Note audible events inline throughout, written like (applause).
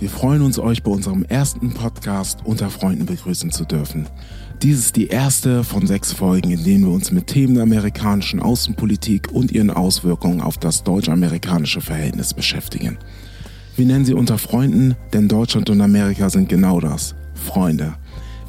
wir freuen uns, euch bei unserem ersten Podcast unter Freunden begrüßen zu dürfen. Dies ist die erste von sechs Folgen, in denen wir uns mit Themen der amerikanischen Außenpolitik und ihren Auswirkungen auf das deutsch-amerikanische Verhältnis beschäftigen. Wir nennen sie unter Freunden, denn Deutschland und Amerika sind genau das, Freunde.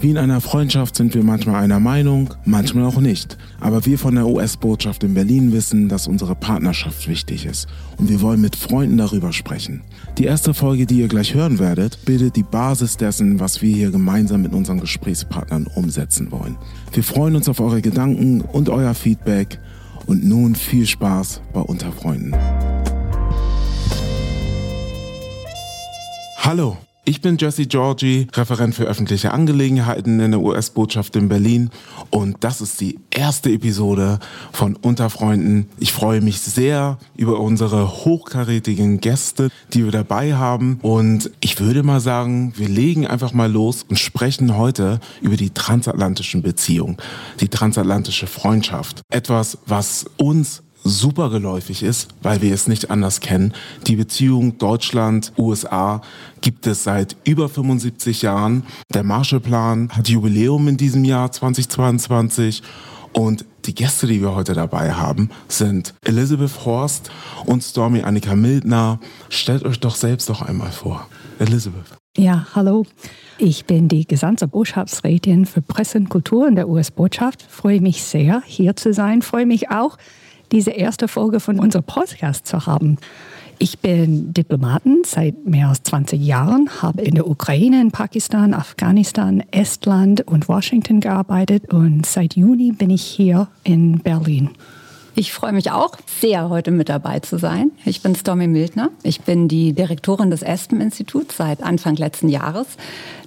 Wie in einer Freundschaft sind wir manchmal einer Meinung, manchmal auch nicht. Aber wir von der US-Botschaft in Berlin wissen, dass unsere Partnerschaft wichtig ist. Und wir wollen mit Freunden darüber sprechen. Die erste Folge, die ihr gleich hören werdet, bildet die Basis dessen, was wir hier gemeinsam mit unseren Gesprächspartnern umsetzen wollen. Wir freuen uns auf eure Gedanken und euer Feedback. Und nun viel Spaß bei Unterfreunden. Hallo. Ich bin Jesse Georgi, Referent für öffentliche Angelegenheiten in der US-Botschaft in Berlin und das ist die erste Episode von Unterfreunden. Ich freue mich sehr über unsere hochkarätigen Gäste, die wir dabei haben und ich würde mal sagen, wir legen einfach mal los und sprechen heute über die transatlantischen Beziehungen, die transatlantische Freundschaft. Etwas, was uns super geläufig ist, weil wir es nicht anders kennen. Die Beziehung Deutschland-USA gibt es seit über 75 Jahren. Der Marshallplan hat Jubiläum in diesem Jahr 2022 und die Gäste, die wir heute dabei haben, sind Elizabeth Horst und Stormy Annika Mildner. Stellt euch doch selbst doch einmal vor. Elizabeth. Ja, hallo. Ich bin die Gesandtsbotschaftsrätin für Presse und Kultur in der US-Botschaft. Freue mich sehr, hier zu sein. Freue mich auch, diese erste Folge von unserem Podcast zu haben. Ich bin Diplomatin seit mehr als 20 Jahren, habe in der Ukraine, in Pakistan, Afghanistan, Estland und Washington gearbeitet und seit Juni bin ich hier in Berlin. Ich freue mich auch sehr, heute mit dabei zu sein. Ich bin Stormy Mildner. Ich bin die Direktorin des Aspen-Instituts seit Anfang letzten Jahres.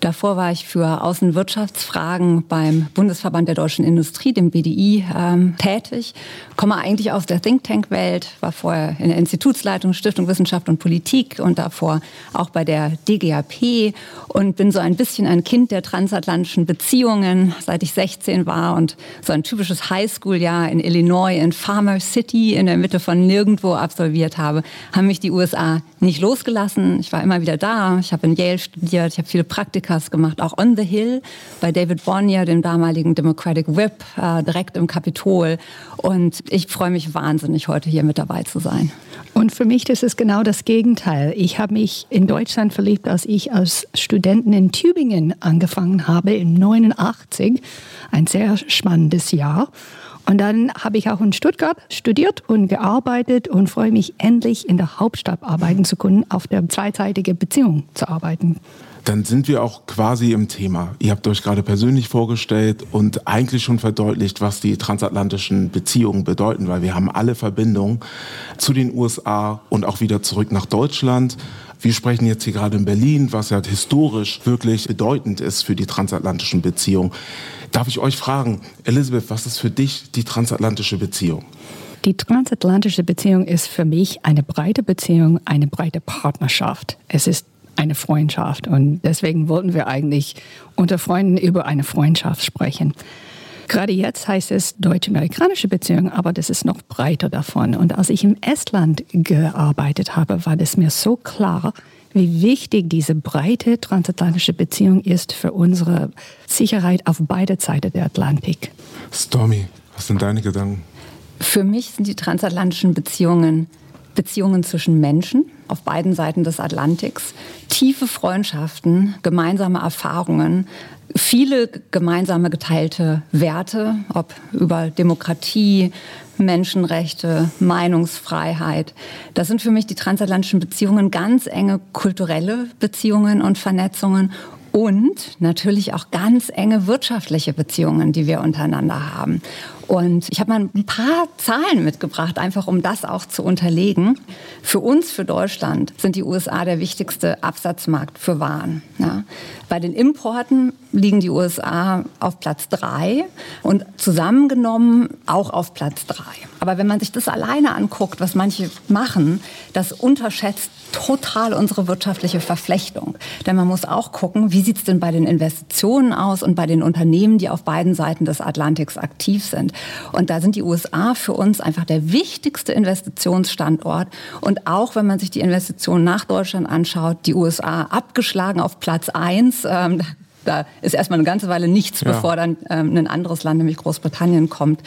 Davor war ich für Außenwirtschaftsfragen beim Bundesverband der deutschen Industrie, dem BDI, ähm, tätig. Komme eigentlich aus der Think Tank-Welt, war vorher in der Institutsleitung Stiftung Wissenschaft und Politik und davor auch bei der DGAP und bin so ein bisschen ein Kind der transatlantischen Beziehungen, seit ich 16 war und so ein typisches Highschool-Jahr in Illinois in Farm Farmer City in der Mitte von nirgendwo absolviert habe, haben mich die USA nicht losgelassen. Ich war immer wieder da. Ich habe in Yale studiert. Ich habe viele Praktikas gemacht, auch on the Hill bei David Bonnier, dem damaligen Democratic Whip, äh, direkt im Kapitol. Und ich freue mich wahnsinnig, heute hier mit dabei zu sein. Und für mich das ist genau das Gegenteil. Ich habe mich in Deutschland verliebt, als ich als Studentin in Tübingen angefangen habe, im 89. Ein sehr spannendes Jahr. Und dann habe ich auch in Stuttgart studiert und gearbeitet und freue mich endlich in der Hauptstadt arbeiten zu können, auf der zweiseitigen Beziehung zu arbeiten. Dann sind wir auch quasi im Thema. Ihr habt euch gerade persönlich vorgestellt und eigentlich schon verdeutlicht, was die transatlantischen Beziehungen bedeuten, weil wir haben alle Verbindungen zu den USA und auch wieder zurück nach Deutschland. Wir sprechen jetzt hier gerade in Berlin, was ja historisch wirklich bedeutend ist für die transatlantischen Beziehungen. Darf ich euch fragen, Elisabeth, was ist für dich die transatlantische Beziehung? Die transatlantische Beziehung ist für mich eine breite Beziehung, eine breite Partnerschaft. Es ist eine Freundschaft und deswegen wollten wir eigentlich unter Freunden über eine Freundschaft sprechen. Gerade jetzt heißt es deutsch-amerikanische Beziehung, aber das ist noch breiter davon. Und als ich im Estland gearbeitet habe, war das mir so klar, wie wichtig diese breite transatlantische Beziehung ist für unsere Sicherheit auf beide Seiten der Atlantik. Stormy, was sind deine Gedanken? Für mich sind die transatlantischen Beziehungen Beziehungen zwischen Menschen auf beiden Seiten des Atlantiks, tiefe Freundschaften, gemeinsame Erfahrungen, viele gemeinsame geteilte Werte, ob über Demokratie, Menschenrechte, Meinungsfreiheit. Das sind für mich die transatlantischen Beziehungen ganz enge kulturelle Beziehungen und Vernetzungen und natürlich auch ganz enge wirtschaftliche Beziehungen, die wir untereinander haben. Und ich habe mal ein paar Zahlen mitgebracht, einfach um das auch zu unterlegen. Für uns, für Deutschland, sind die USA der wichtigste Absatzmarkt für Waren. Ja. Bei den Importen liegen die USA auf Platz drei und zusammengenommen auch auf Platz drei. Aber wenn man sich das alleine anguckt, was manche machen, das unterschätzt total unsere wirtschaftliche Verflechtung. Denn man muss auch gucken, wie sieht es denn bei den Investitionen aus und bei den Unternehmen, die auf beiden Seiten des Atlantiks aktiv sind. Und da sind die USA für uns einfach der wichtigste Investitionsstandort. Und auch wenn man sich die Investitionen nach Deutschland anschaut, die USA abgeschlagen auf Platz eins. Ähm, da ist erstmal eine ganze Weile nichts, ja. bevor dann ähm, ein anderes Land, nämlich Großbritannien, kommt.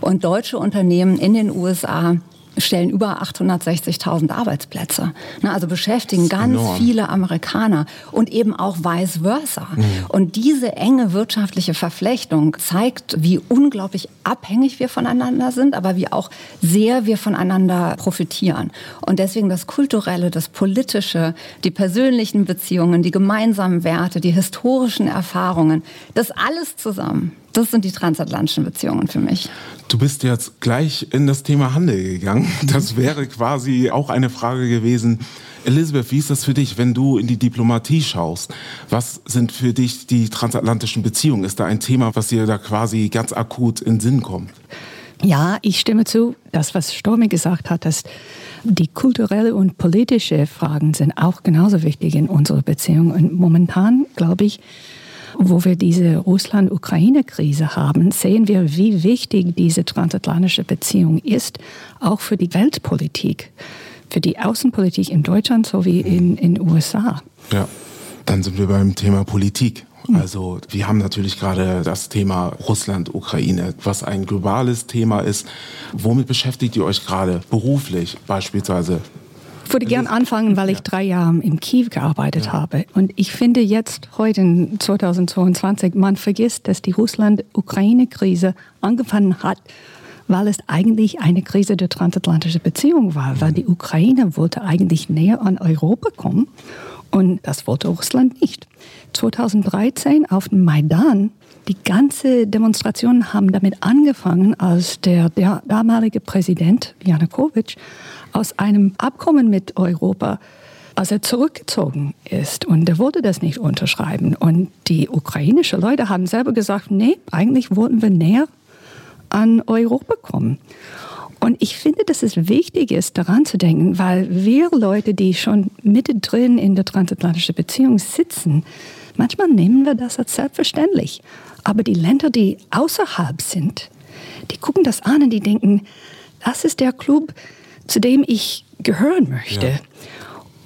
Und deutsche Unternehmen in den USA stellen über 860.000 Arbeitsplätze. Also beschäftigen ganz enorm. viele Amerikaner und eben auch vice versa. Mhm. Und diese enge wirtschaftliche Verflechtung zeigt, wie unglaublich abhängig wir voneinander sind, aber wie auch sehr wir voneinander profitieren. Und deswegen das Kulturelle, das Politische, die persönlichen Beziehungen, die gemeinsamen Werte, die historischen Erfahrungen, das alles zusammen das sind die transatlantischen Beziehungen für mich. Du bist jetzt gleich in das Thema Handel gegangen. (laughs) Das wäre quasi auch eine Frage gewesen. Elisabeth, wie ist das für dich, wenn du in die Diplomatie schaust? Was sind für dich die transatlantischen Beziehungen? Ist da ein Thema, was dir da quasi ganz akut in den Sinn kommt? Ja, ich stimme zu. Das, was Stormy gesagt hat, dass die kulturelle und politische Fragen sind auch genauso wichtig in unserer Beziehung. Und momentan, glaube ich, wo wir diese Russland-Ukraine-Krise haben, sehen wir, wie wichtig diese transatlantische Beziehung ist, auch für die Weltpolitik, für die Außenpolitik in Deutschland sowie in den USA. Ja, dann sind wir beim Thema Politik. Also wir haben natürlich gerade das Thema Russland, Ukraine, was ein globales Thema ist. Womit beschäftigt ihr euch gerade beruflich beispielsweise? Ich würde gern anfangen, weil ich drei Jahre im Kiew gearbeitet ja. habe. Und ich finde jetzt, heute in 2022, man vergisst, dass die Russland-Ukraine-Krise angefangen hat, weil es eigentlich eine Krise der transatlantischen Beziehung war, weil die Ukraine wollte eigentlich näher an Europa kommen und das wollte Russland nicht. 2013 auf dem Maidan, die ganze Demonstrationen haben damit angefangen, als der, der damalige Präsident Janukowitsch aus einem Abkommen mit Europa als er zurückgezogen ist und er wollte das nicht unterschreiben. Und die ukrainischen Leute haben selber gesagt, nee, eigentlich wollten wir näher an Europa kommen. Und ich finde, dass es wichtig ist, daran zu denken, weil wir Leute, die schon mittendrin in der transatlantischen Beziehung sitzen, manchmal nehmen wir das als selbstverständlich. Aber die Länder, die außerhalb sind, die gucken das an und die denken, das ist der Club, zu dem ich gehören möchte. Ja.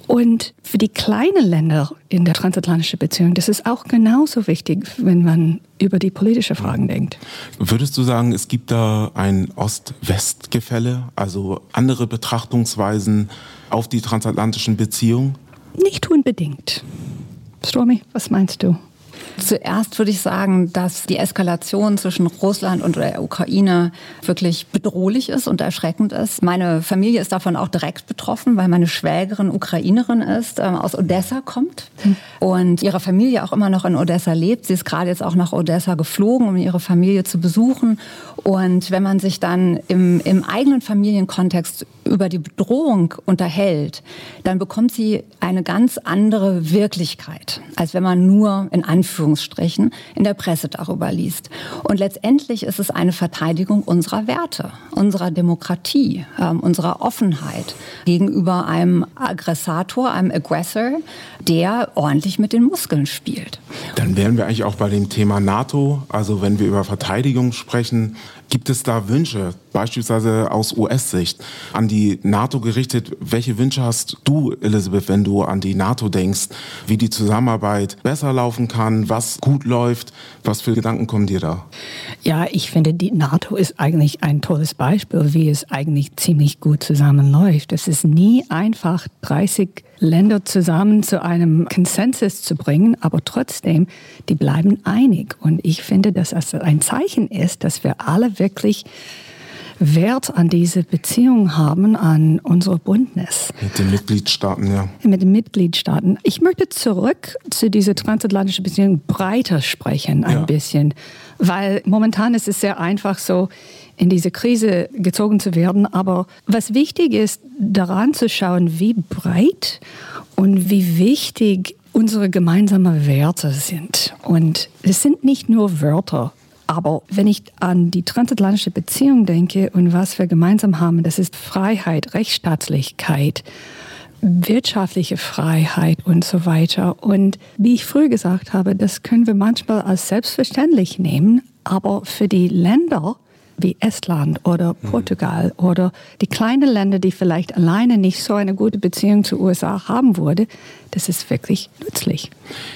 Und für die kleinen Länder in der transatlantischen Beziehung, das ist auch genauso wichtig, wenn man über die politischen Fragen denkt. Würdest du sagen, es gibt da ein Ost-West-Gefälle, also andere Betrachtungsweisen auf die transatlantischen Beziehungen? Nicht unbedingt. Stormy, was meinst du? Zuerst würde ich sagen, dass die Eskalation zwischen Russland und der Ukraine wirklich bedrohlich ist und erschreckend ist. Meine Familie ist davon auch direkt betroffen, weil meine Schwägerin Ukrainerin ist, äh, aus Odessa kommt hm. und ihre Familie auch immer noch in Odessa lebt. Sie ist gerade jetzt auch nach Odessa geflogen, um ihre Familie zu besuchen. Und wenn man sich dann im, im eigenen Familienkontext über die Bedrohung unterhält, dann bekommt sie eine ganz andere Wirklichkeit, als wenn man nur in Anführungsstrichen in der Presse darüber liest. Und letztendlich ist es eine Verteidigung unserer Werte, unserer Demokratie, äh, unserer Offenheit gegenüber einem Aggressator, einem Aggressor, der ordentlich mit den Muskeln spielt. Dann wären wir eigentlich auch bei dem Thema NATO. Also wenn wir über Verteidigung sprechen, Gibt es da Wünsche, beispielsweise aus US-Sicht, an die NATO gerichtet? Welche Wünsche hast du, Elisabeth, wenn du an die NATO denkst, wie die Zusammenarbeit besser laufen kann, was gut läuft? Was für Gedanken kommen dir da? Ja, ich finde, die NATO ist eigentlich ein tolles Beispiel, wie es eigentlich ziemlich gut zusammenläuft. Es ist nie einfach, 30 Länder zusammen zu einem Konsensus zu bringen, aber trotzdem, die bleiben einig. Und ich finde, dass das ein Zeichen ist, dass wir alle wirklich Wert an diese Beziehung haben, an unsere Bündnis. Mit den Mitgliedstaaten, ja. Mit den Mitgliedstaaten. Ich möchte zurück zu dieser transatlantischen Beziehung breiter sprechen, ein ja. bisschen. Weil momentan ist es sehr einfach so, in diese Krise gezogen zu werden. Aber was wichtig ist, daran zu schauen, wie breit und wie wichtig unsere gemeinsamen Werte sind. Und es sind nicht nur Wörter. Aber wenn ich an die transatlantische Beziehung denke und was wir gemeinsam haben, das ist Freiheit, Rechtsstaatlichkeit, wirtschaftliche Freiheit und so weiter. Und wie ich früher gesagt habe, das können wir manchmal als selbstverständlich nehmen, aber für die Länder, wie Estland oder mhm. Portugal mhm. oder die kleinen Länder, die vielleicht alleine nicht so eine gute Beziehung zu USA haben würde, das ist wirklich nützlich.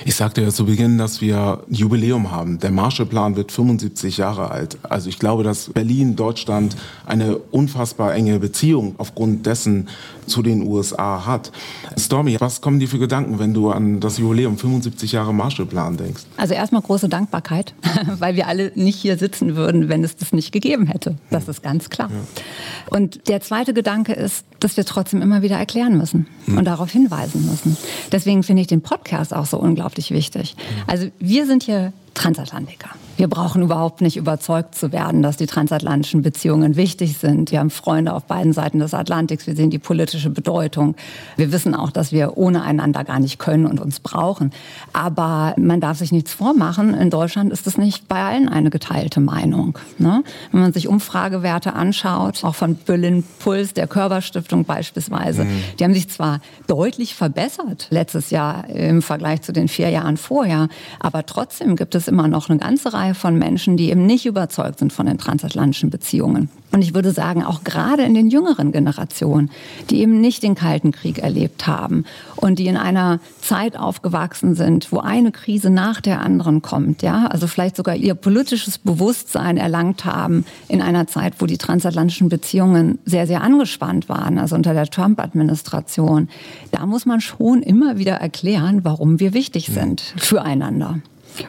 Ich sagte ja zu Beginn, dass wir ein Jubiläum haben. Der Marshallplan wird 75 Jahre alt. Also ich glaube, dass Berlin, Deutschland eine unfassbar enge Beziehung aufgrund dessen zu den USA hat. Stormy, was kommen dir für Gedanken, wenn du an das Jubiläum 75 Jahre Marshallplan denkst? Also erstmal große Dankbarkeit, (laughs) weil wir alle nicht hier sitzen würden, wenn es das nicht gegeben hätte. Das ist ganz klar. Ja. Und der zweite Gedanke ist, dass wir trotzdem immer wieder erklären müssen hm. und darauf hinweisen müssen. Deswegen finde ich den Podcast auch so unglaublich wichtig. Also wir sind hier Transatlantiker. Wir brauchen überhaupt nicht überzeugt zu werden, dass die transatlantischen Beziehungen wichtig sind. Wir haben Freunde auf beiden Seiten des Atlantiks. Wir sehen die politische Bedeutung. Wir wissen auch, dass wir ohne einander gar nicht können und uns brauchen. Aber man darf sich nichts vormachen. In Deutschland ist es nicht bei allen eine geteilte Meinung. Ne? Wenn man sich Umfragewerte anschaut, auch von Berlin Puls, der Körperstiftung beispielsweise, mhm. die haben sich zwar deutlich verbessert letztes Jahr im Vergleich zu den vier Jahren vorher, aber trotzdem gibt es immer noch eine ganze Reihe von Menschen, die eben nicht überzeugt sind von den transatlantischen Beziehungen. Und ich würde sagen, auch gerade in den jüngeren Generationen, die eben nicht den Kalten Krieg erlebt haben und die in einer Zeit aufgewachsen sind, wo eine Krise nach der anderen kommt, ja, also vielleicht sogar ihr politisches Bewusstsein erlangt haben in einer Zeit, wo die transatlantischen Beziehungen sehr, sehr angespannt waren, also unter der Trump-Administration. Da muss man schon immer wieder erklären, warum wir wichtig sind füreinander.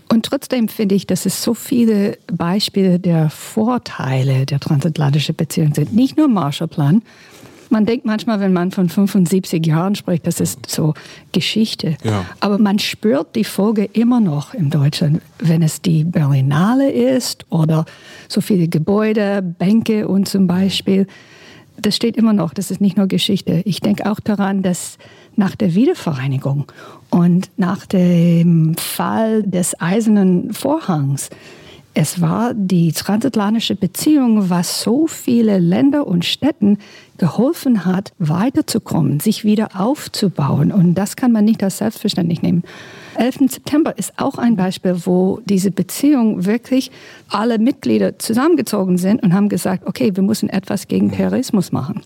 Und trotzdem finde ich, dass es so viele Beispiele der Vorteile der transatlantischen Beziehung sind. Nicht nur Marshallplan. Man denkt manchmal, wenn man von 75 Jahren spricht, das ist so Geschichte. Ja. Aber man spürt die Folge immer noch in Deutschland, wenn es die Berlinale ist oder so viele Gebäude, Bänke und zum Beispiel. Das steht immer noch, das ist nicht nur Geschichte. Ich denke auch daran, dass nach der Wiedervereinigung und nach dem Fall des Eisernen Vorhangs. Es war die transatlantische Beziehung, was so viele Länder und Städten geholfen hat, weiterzukommen, sich wieder aufzubauen. Und das kann man nicht als selbstverständlich nehmen. 11. September ist auch ein Beispiel, wo diese Beziehung wirklich alle Mitglieder zusammengezogen sind und haben gesagt, okay, wir müssen etwas gegen Terrorismus machen.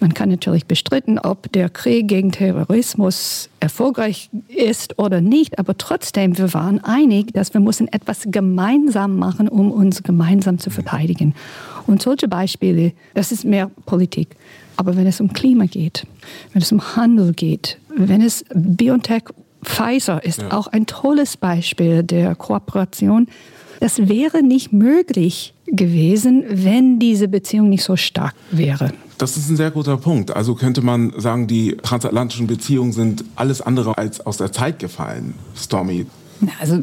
Man kann natürlich bestritten, ob der Krieg gegen Terrorismus erfolgreich ist oder nicht, aber trotzdem, wir waren einig, dass wir müssen etwas gemeinsam machen, um uns gemeinsam zu verteidigen. Und solche Beispiele, das ist mehr Politik. Aber wenn es um Klima geht, wenn es um Handel geht, wenn es BioNTech Pfizer ist ja. auch ein tolles Beispiel der Kooperation. Das wäre nicht möglich gewesen, wenn diese Beziehung nicht so stark wäre. Das ist ein sehr guter Punkt. Also könnte man sagen, die transatlantischen Beziehungen sind alles andere als aus der Zeit gefallen, Stormy. Also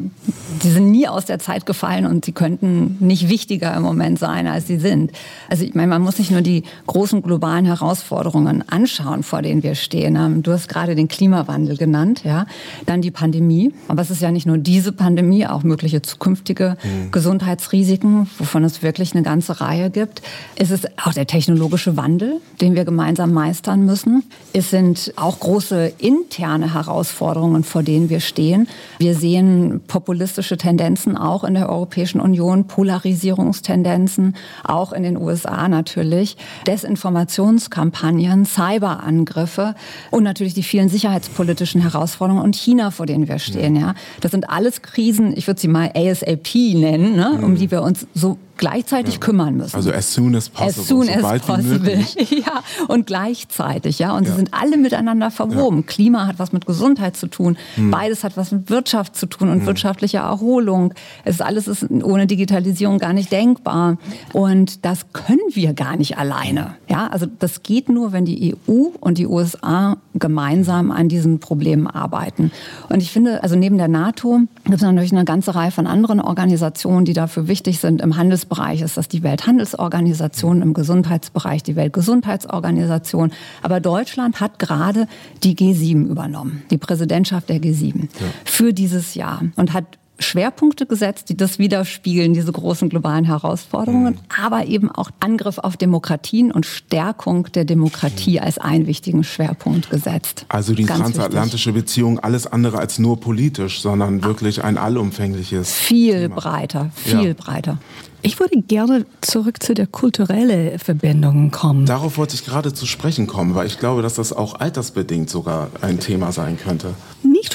die sind nie aus der Zeit gefallen und sie könnten nicht wichtiger im Moment sein, als sie sind. Also ich meine, man muss sich nur die großen globalen Herausforderungen anschauen, vor denen wir stehen. Du hast gerade den Klimawandel genannt, ja, dann die Pandemie. Aber es ist ja nicht nur diese Pandemie, auch mögliche zukünftige mhm. Gesundheitsrisiken, wovon es wirklich eine ganze Reihe gibt. Es ist auch der technologische Wandel, den wir gemeinsam meistern müssen. Es sind auch große interne Herausforderungen, vor denen wir stehen. Wir sehen sehen populistische Tendenzen auch in der Europäischen Union, Polarisierungstendenzen, auch in den USA natürlich, Desinformationskampagnen, Cyberangriffe und natürlich die vielen sicherheitspolitischen Herausforderungen und China, vor denen wir stehen. Ja. Das sind alles Krisen, ich würde sie mal ASAP nennen, ne, um die wir uns so gleichzeitig ja. kümmern müssen. Also as soon as possible. As soon as possible. (laughs) ja, und gleichzeitig, ja. Und ja. sie sind alle miteinander verwoben. Ja. Klima hat was mit Gesundheit zu tun. Hm. Beides hat was mit Wirtschaft zu tun und hm. wirtschaftlicher Erholung. Es ist alles ist ohne Digitalisierung gar nicht denkbar. Und das können wir gar nicht alleine. Ja, also das geht nur, wenn die EU und die USA gemeinsam an diesen Problemen arbeiten. Und ich finde, also neben der NATO gibt es natürlich eine ganze Reihe von anderen Organisationen, die dafür wichtig sind. Im Handelsbereich ist das die Welthandelsorganisation, im Gesundheitsbereich die Weltgesundheitsorganisation. Aber Deutschland hat gerade die G7 übernommen, die Präsidentschaft der G7 ja. für dieses Jahr und hat Schwerpunkte gesetzt, die das widerspiegeln, diese großen globalen Herausforderungen, mhm. aber eben auch Angriff auf Demokratien und Stärkung der Demokratie mhm. als einen wichtigen Schwerpunkt gesetzt. Also die Ganz transatlantische wichtig. Beziehung alles andere als nur politisch, sondern wirklich ein allumfängliches. Viel Thema. breiter, viel ja. breiter. Ich würde gerne zurück zu der kulturellen Verbindung kommen. Darauf wollte ich gerade zu sprechen kommen, weil ich glaube, dass das auch altersbedingt sogar ein Thema sein könnte.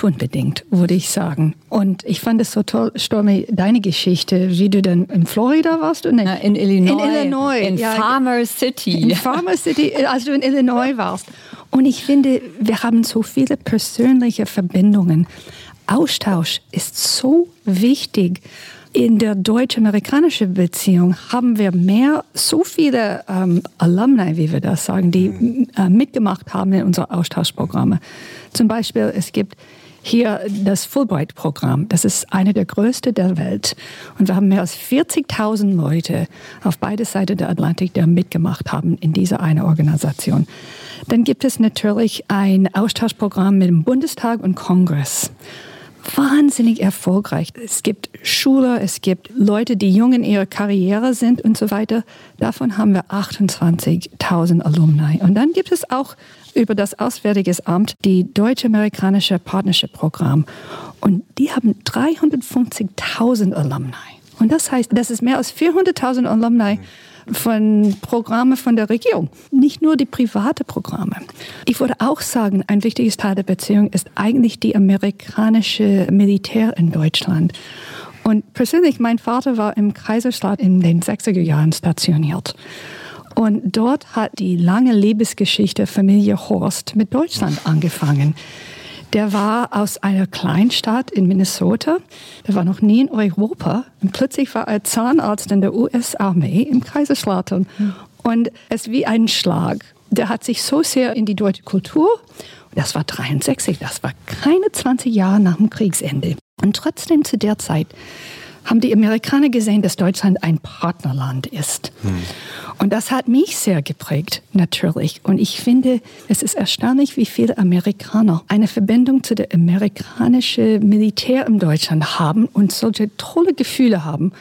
Nicht unbedingt, würde ich sagen. Und ich fand es so toll, Stormy, deine Geschichte, wie du dann in Florida warst und in, in Illinois. In Illinois. In ja, Farmer City. In Farmer City, als du in Illinois warst. Und ich finde, wir haben so viele persönliche Verbindungen. Austausch ist so wichtig. In der deutsch-amerikanischen Beziehung haben wir mehr, so viele ähm, Alumni, wie wir das sagen, die äh, mitgemacht haben in unseren Austauschprogramme. Zum Beispiel, es gibt hier das Fulbright-Programm. Das ist eine der größten der Welt. Und wir haben mehr als 40.000 Leute auf beide Seiten der Atlantik, die mitgemacht haben in dieser eine Organisation. Dann gibt es natürlich ein Austauschprogramm mit dem Bundestag und Kongress wahnsinnig erfolgreich. Es gibt Schüler, es gibt Leute, die jung in ihrer Karriere sind und so weiter. Davon haben wir 28.000 Alumni. Und dann gibt es auch über das Auswärtige Amt die Deutsch-Amerikanische Partnership Programm. Und die haben 350.000 Alumni. Und das heißt, das ist mehr als 400.000 Alumni von Programmen von der Regierung, nicht nur die private Programme. Ich würde auch sagen, ein wichtiges Teil der Beziehung ist eigentlich die amerikanische Militär in Deutschland. Und persönlich, mein Vater war im Kaiserslaut in den 60er Jahren stationiert. Und dort hat die lange Lebensgeschichte Familie Horst mit Deutschland angefangen. Der war aus einer Kleinstadt in Minnesota. Der war noch nie in Europa. Und plötzlich war er Zahnarzt in der US-Armee im Kaiserslautern. Und es wie ein Schlag. Der hat sich so sehr in die deutsche Kultur, das war 63, das war keine 20 Jahre nach dem Kriegsende. Und trotzdem zu der Zeit haben die Amerikaner gesehen, dass Deutschland ein Partnerland ist. Hm. Und das hat mich sehr geprägt, natürlich. Und ich finde, es ist erstaunlich, wie viele Amerikaner eine Verbindung zu der amerikanischen Militär in Deutschland haben und solche tolle Gefühle haben.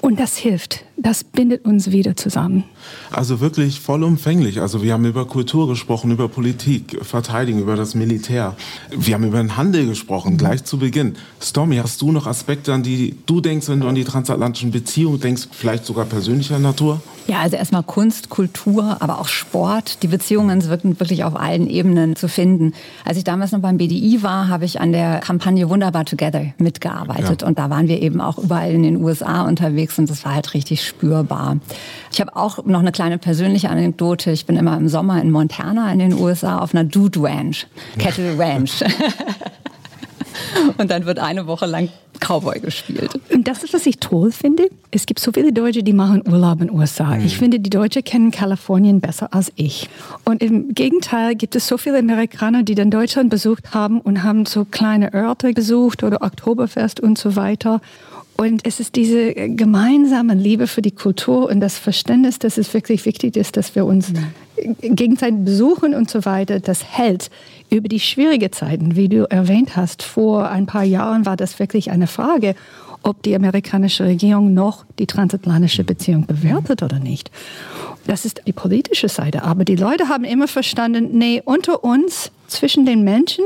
Und das hilft das bindet uns wieder zusammen. Also wirklich vollumfänglich. Also wir haben über Kultur gesprochen, über Politik, Verteidigung, über das Militär. Wir haben über den Handel gesprochen, gleich zu Beginn. Stormy, hast du noch Aspekte, an die du denkst, wenn du an die transatlantischen Beziehungen denkst, vielleicht sogar persönlicher Natur? Ja, also erstmal Kunst, Kultur, aber auch Sport. Die Beziehungen sind wirklich auf allen Ebenen zu finden. Als ich damals noch beim BDI war, habe ich an der Kampagne Wunderbar Together mitgearbeitet. Ja. Und da waren wir eben auch überall in den USA unterwegs und das war halt richtig spürbar. Ich habe auch noch eine kleine persönliche Anekdote. Ich bin immer im Sommer in Montana in den USA auf einer Dude Ranch, Kettle Ranch. (laughs) Und dann wird eine Woche lang Cowboy gespielt. Und das ist, was ich toll finde. Es gibt so viele Deutsche, die machen Urlaub in den USA. Mhm. Ich finde, die Deutschen kennen Kalifornien besser als ich. Und im Gegenteil gibt es so viele Amerikaner, die dann Deutschland besucht haben und haben so kleine Orte besucht oder Oktoberfest und so weiter. Und es ist diese gemeinsame Liebe für die Kultur und das Verständnis, dass es wirklich wichtig ist, dass wir uns gegenseitig besuchen und so weiter. Das hält über die schwierigen Zeiten, wie du erwähnt hast. Vor ein paar Jahren war das wirklich eine Frage, ob die amerikanische Regierung noch die transatlantische Beziehung bewertet oder nicht. Das ist die politische Seite. Aber die Leute haben immer verstanden, nee, unter uns, zwischen den Menschen,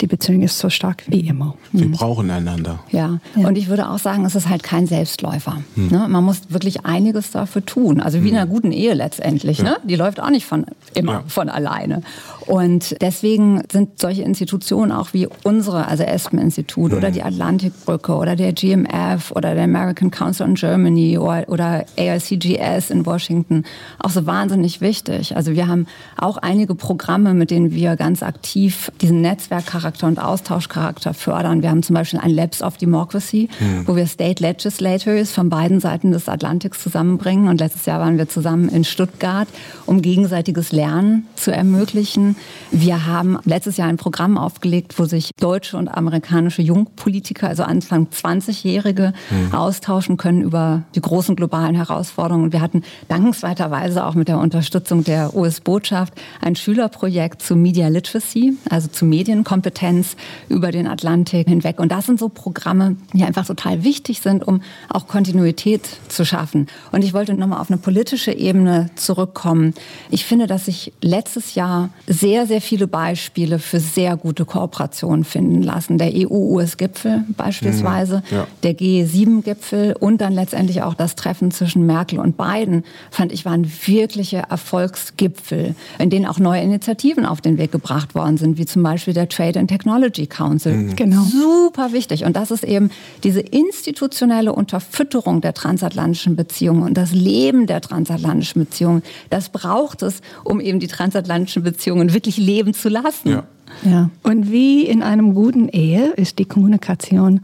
die Beziehung ist so stark wie immer. Wir mhm. brauchen einander. Ja. ja. und ich würde auch sagen, es ist halt kein Selbstläufer. Mhm. Ne? Man muss wirklich einiges dafür tun. Also wie in einer mhm. guten Ehe letztendlich. Ja. Ne? Die läuft auch nicht von immer ja. von alleine. Und deswegen sind solche Institutionen auch wie unsere, also Espen-Institut mhm. oder die Atlantikbrücke oder der GMF oder der American Council on Germany oder, oder AICGS in Washington auch so wahnsinnig wichtig. Also wir haben auch einige Programme, mit denen wir ganz aktiv diesen Netzwerkcharakter und Austauschcharakter fördern. Wir haben zum Beispiel ein Labs of Democracy, mhm. wo wir State Legislators von beiden Seiten des Atlantiks zusammenbringen. Und letztes Jahr waren wir zusammen in Stuttgart, um gegenseitiges Lernen zu ermöglichen. Wir haben letztes Jahr ein Programm aufgelegt, wo sich deutsche und amerikanische Jungpolitiker, also Anfang 20-Jährige, mhm. austauschen können über die großen globalen Herausforderungen. Und wir hatten dankenswerterweise auch mit der Unterstützung der US-Botschaft ein Schülerprojekt zu Media Literacy, also zu Medienkompetenz über den Atlantik hinweg. Und das sind so Programme, die einfach total wichtig sind, um auch Kontinuität zu schaffen. Und ich wollte nochmal auf eine politische Ebene zurückkommen. Ich finde, dass sich letztes Jahr sehr, sehr viele Beispiele für sehr gute Kooperationen finden lassen. Der EU-US-Gipfel beispielsweise, mhm, ja. der G7-Gipfel und dann letztendlich auch das Treffen zwischen Merkel und Biden, fand ich, waren wirkliche Erfolgsgipfel, in denen auch neue Initiativen auf den Weg gebracht worden sind, wie zum Beispiel der Trade and Technology Council. Mhm. Genau. Super wichtig. Und das ist eben diese institutionelle Unterfütterung der transatlantischen Beziehungen und das Leben der transatlantischen Beziehungen. Das braucht es, um eben die transatlantischen Beziehungen wirklich leben zu lassen. Ja. Ja. Und wie in einem guten Ehe ist die Kommunikation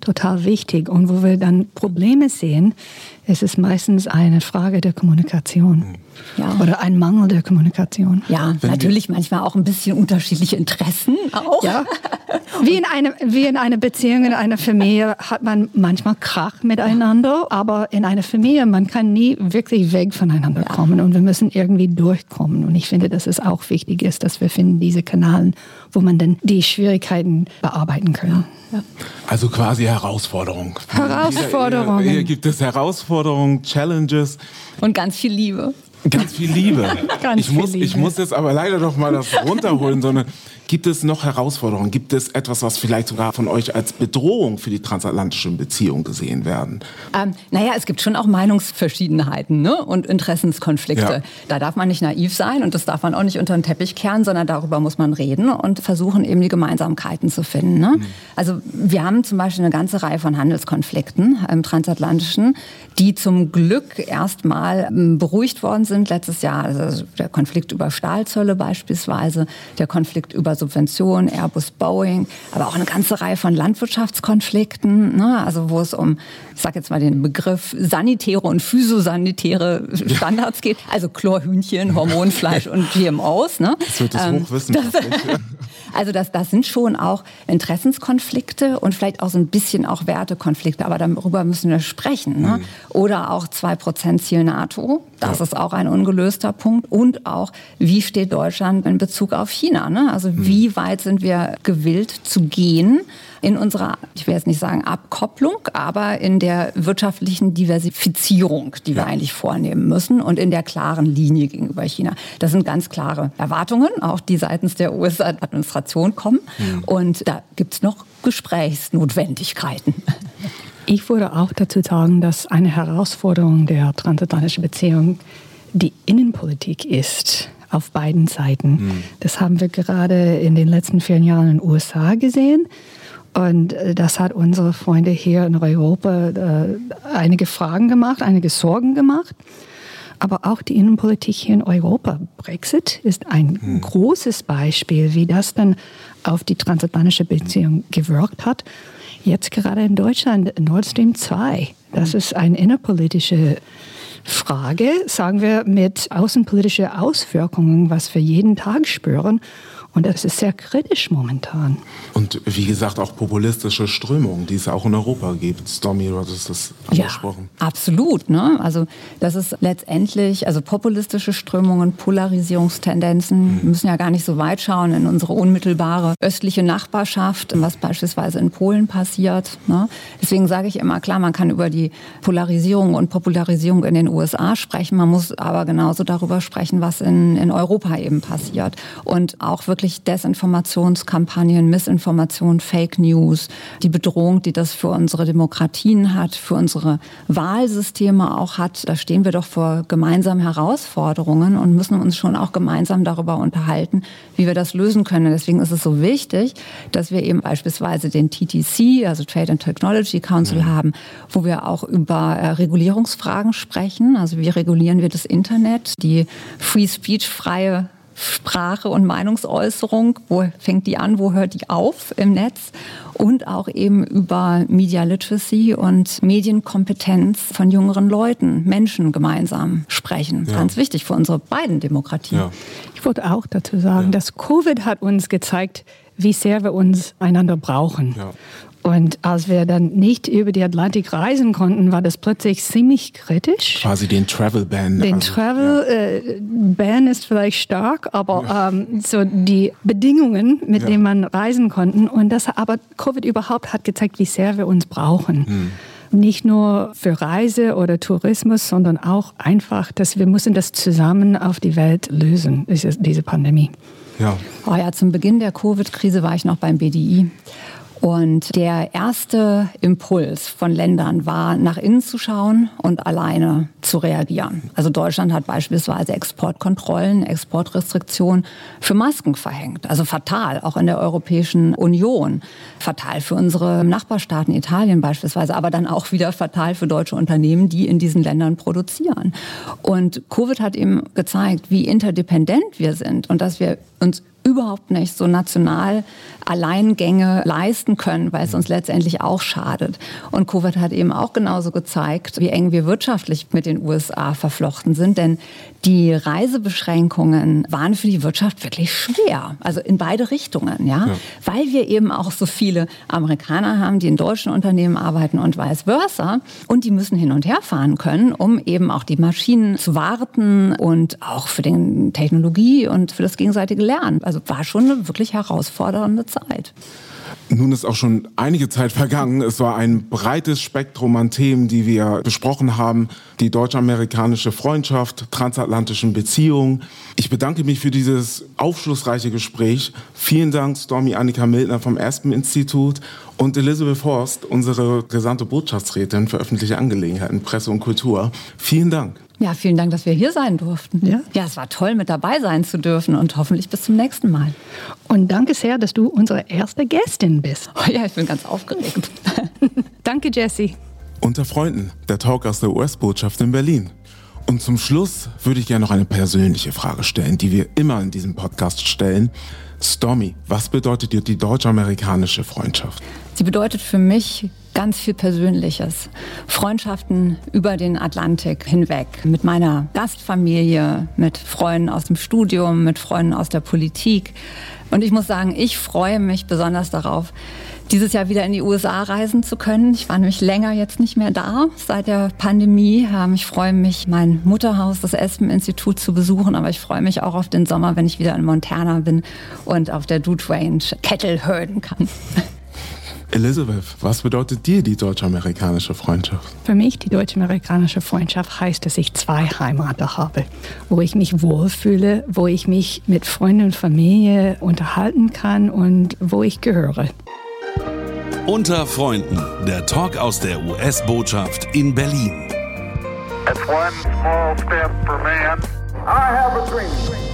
total wichtig. Und wo wir dann Probleme sehen, ist es meistens eine Frage der Kommunikation. Ja. Oder ein Mangel der Kommunikation. Ja, Wenn natürlich manchmal auch ein bisschen unterschiedliche Interessen auch. Ja. (laughs) Wie in, eine, wie in einer Beziehung, in einer Familie hat man manchmal Krach miteinander, aber in einer Familie, man kann nie wirklich weg voneinander ja. kommen und wir müssen irgendwie durchkommen. Und ich finde, dass es auch wichtig ist, dass wir finden diese Kanäle, wo man dann die Schwierigkeiten bearbeiten kann. Ja. Also quasi Herausforderung. Herausforderungen. Hier, hier gibt es Herausforderungen, Challenges. Und ganz viel Liebe. Ganz viel Liebe. (laughs) Ganz ich, viel muss, Liebe. ich muss jetzt aber leider doch mal das runterholen, sondern Gibt es noch Herausforderungen? Gibt es etwas, was vielleicht sogar von euch als Bedrohung für die transatlantischen Beziehungen gesehen werden? Ähm, naja, es gibt schon auch Meinungsverschiedenheiten ne? und Interessenskonflikte. Ja. Da darf man nicht naiv sein und das darf man auch nicht unter den Teppich kehren, sondern darüber muss man reden und versuchen eben die Gemeinsamkeiten zu finden. Ne? Mhm. Also wir haben zum Beispiel eine ganze Reihe von Handelskonflikten im transatlantischen, die zum Glück erstmal ähm, beruhigt worden sind letztes Jahr. Also der Konflikt über Stahlzölle beispielsweise, der Konflikt über Subventionen, Airbus, Boeing, aber auch eine ganze Reihe von Landwirtschaftskonflikten, ne? also wo es um, ich sage jetzt mal den Begriff sanitäre und phytosanitäre Standards geht, also Chlorhühnchen, Hormonfleisch (laughs) und GMOs. Ne? Das wird das ähm, hochwissenschaftlich. Das, also das, das sind schon auch Interessenskonflikte und vielleicht auch so ein bisschen auch Wertekonflikte, aber darüber müssen wir sprechen. Ne? Mhm. Oder auch 2% Ziel NATO, das ja. ist auch ein ungelöster Punkt. Und auch, wie steht Deutschland in Bezug auf China? Ne? Also mhm. wie weit sind wir gewillt zu gehen? In unserer, ich will jetzt nicht sagen Abkopplung, aber in der wirtschaftlichen Diversifizierung, die ja. wir eigentlich vornehmen müssen und in der klaren Linie gegenüber China. Das sind ganz klare Erwartungen, auch die seitens der US-Administration kommen. Mhm. Und da gibt es noch Gesprächsnotwendigkeiten. Ich würde auch dazu sagen, dass eine Herausforderung der transatlantischen Beziehung die Innenpolitik ist auf beiden Seiten. Mhm. Das haben wir gerade in den letzten vielen Jahren in den USA gesehen. Und äh, das hat unsere Freunde hier in Europa äh, einige Fragen gemacht, einige Sorgen gemacht. Aber auch die Innenpolitik hier in Europa. Brexit ist ein hm. großes Beispiel, wie das dann auf die transatlantische Beziehung gewirkt hat. Jetzt gerade in Deutschland Nord Stream 2. Das hm. ist eine innerpolitische Frage, sagen wir, mit außenpolitischen Auswirkungen, was wir jeden Tag spüren. Und das ist sehr kritisch momentan. Und wie gesagt, auch populistische Strömungen, die es auch in Europa gibt. Stormy, du hattest das angesprochen. Ja, absolut. Ne? Also das ist letztendlich, also populistische Strömungen, Polarisierungstendenzen, mhm. müssen ja gar nicht so weit schauen in unsere unmittelbare östliche Nachbarschaft, was beispielsweise in Polen passiert. Ne? Deswegen sage ich immer, klar, man kann über die Polarisierung und Popularisierung in den USA sprechen, man muss aber genauso darüber sprechen, was in, in Europa eben passiert. Und auch wirklich wirklich Desinformationskampagnen, Missinformation, Fake News, die Bedrohung, die das für unsere Demokratien hat, für unsere Wahlsysteme auch hat. Da stehen wir doch vor gemeinsamen Herausforderungen und müssen uns schon auch gemeinsam darüber unterhalten, wie wir das lösen können. Deswegen ist es so wichtig, dass wir eben beispielsweise den TTC, also Trade and Technology Council, mhm. haben, wo wir auch über äh, Regulierungsfragen sprechen. Also wie regulieren wir das Internet, die Free Speech freie Sprache und Meinungsäußerung, wo fängt die an, wo hört die auf im Netz und auch eben über Media Literacy und Medienkompetenz von jüngeren Leuten, Menschen gemeinsam sprechen. Ja. Ganz wichtig für unsere beiden Demokratien. Ja. Ich wollte auch dazu sagen, ja. dass Covid hat uns gezeigt, wie sehr wir uns einander brauchen. Ja. Und als wir dann nicht über die Atlantik reisen konnten, war das plötzlich ziemlich kritisch. Quasi den Travel Ban. Den also, Travel ja. äh, Ban ist vielleicht stark, aber ja. ähm, so die Bedingungen, mit ja. denen man reisen konnten. Und das aber Covid überhaupt hat gezeigt, wie sehr wir uns brauchen. Hm nicht nur für Reise oder Tourismus, sondern auch einfach, dass wir müssen das zusammen auf die Welt lösen, diese Pandemie. Ja. Oh ja, zum Beginn der Covid-Krise war ich noch beim BDI und der erste Impuls von Ländern war, nach innen zu schauen und alleine zu reagieren. Also Deutschland hat beispielsweise Exportkontrollen, Exportrestriktionen für Masken verhängt. Also fatal, auch in der Europäischen Union. Fatal für unsere Nachbarstaaten, Italien beispielsweise, aber dann auch wieder fatal für deutsche Unternehmen, die in diesen Ländern produzieren. Und Covid hat eben gezeigt, wie interdependent wir sind und dass wir uns überhaupt nicht so national Alleingänge leisten können, weil es uns letztendlich auch schadet. Und Covid hat eben auch genauso gezeigt, wie eng wir wirtschaftlich mit den USA verflochten sind. Denn die Reisebeschränkungen waren für die Wirtschaft wirklich schwer. Also in beide Richtungen, ja? ja. Weil wir eben auch so viele Amerikaner haben, die in deutschen Unternehmen arbeiten und vice versa. Und die müssen hin und her fahren können, um eben auch die Maschinen zu warten und auch für den Technologie und für das gegenseitige Lernen. Also war schon eine wirklich herausfordernde Zeit. Nun ist auch schon einige Zeit vergangen. Es war ein breites Spektrum an Themen, die wir besprochen haben. Die deutsch-amerikanische Freundschaft, transatlantischen Beziehungen. Ich bedanke mich für dieses aufschlussreiche Gespräch. Vielen Dank, Stormy Annika Mildner vom Aspen Institut und Elizabeth Horst, unsere gesandte Botschaftsrätin für öffentliche Angelegenheiten, Presse und Kultur. Vielen Dank. Ja, vielen Dank, dass wir hier sein durften. Ja. ja, es war toll, mit dabei sein zu dürfen und hoffentlich bis zum nächsten Mal. Und danke sehr, dass du unsere erste Gästin bist. Oh ja, ich bin ganz aufgeregt. (laughs) danke, Jessie. Unter Freunden, der Talk aus der US-Botschaft in Berlin. Und zum Schluss würde ich gerne noch eine persönliche Frage stellen, die wir immer in diesem Podcast stellen. Stormy, was bedeutet dir die deutsch-amerikanische Freundschaft? Sie bedeutet für mich ganz viel Persönliches. Freundschaften über den Atlantik hinweg. Mit meiner Gastfamilie, mit Freunden aus dem Studium, mit Freunden aus der Politik. Und ich muss sagen, ich freue mich besonders darauf, dieses Jahr wieder in die USA reisen zu können. Ich war nämlich länger jetzt nicht mehr da seit der Pandemie. Ähm, ich freue mich, mein Mutterhaus, das Espen-Institut zu besuchen, aber ich freue mich auch auf den Sommer, wenn ich wieder in Montana bin und auf der Dude Range Kettle hörden kann. (laughs) Elizabeth, was bedeutet dir die deutsch-amerikanische Freundschaft? Für mich die deutsch-amerikanische Freundschaft heißt, dass ich zwei Heimaten habe, wo ich mich wohlfühle, wo ich mich mit Freunden und Familie unterhalten kann und wo ich gehöre. Unter Freunden, der Talk aus der US-Botschaft in Berlin. It's one small step for man. I have a dream.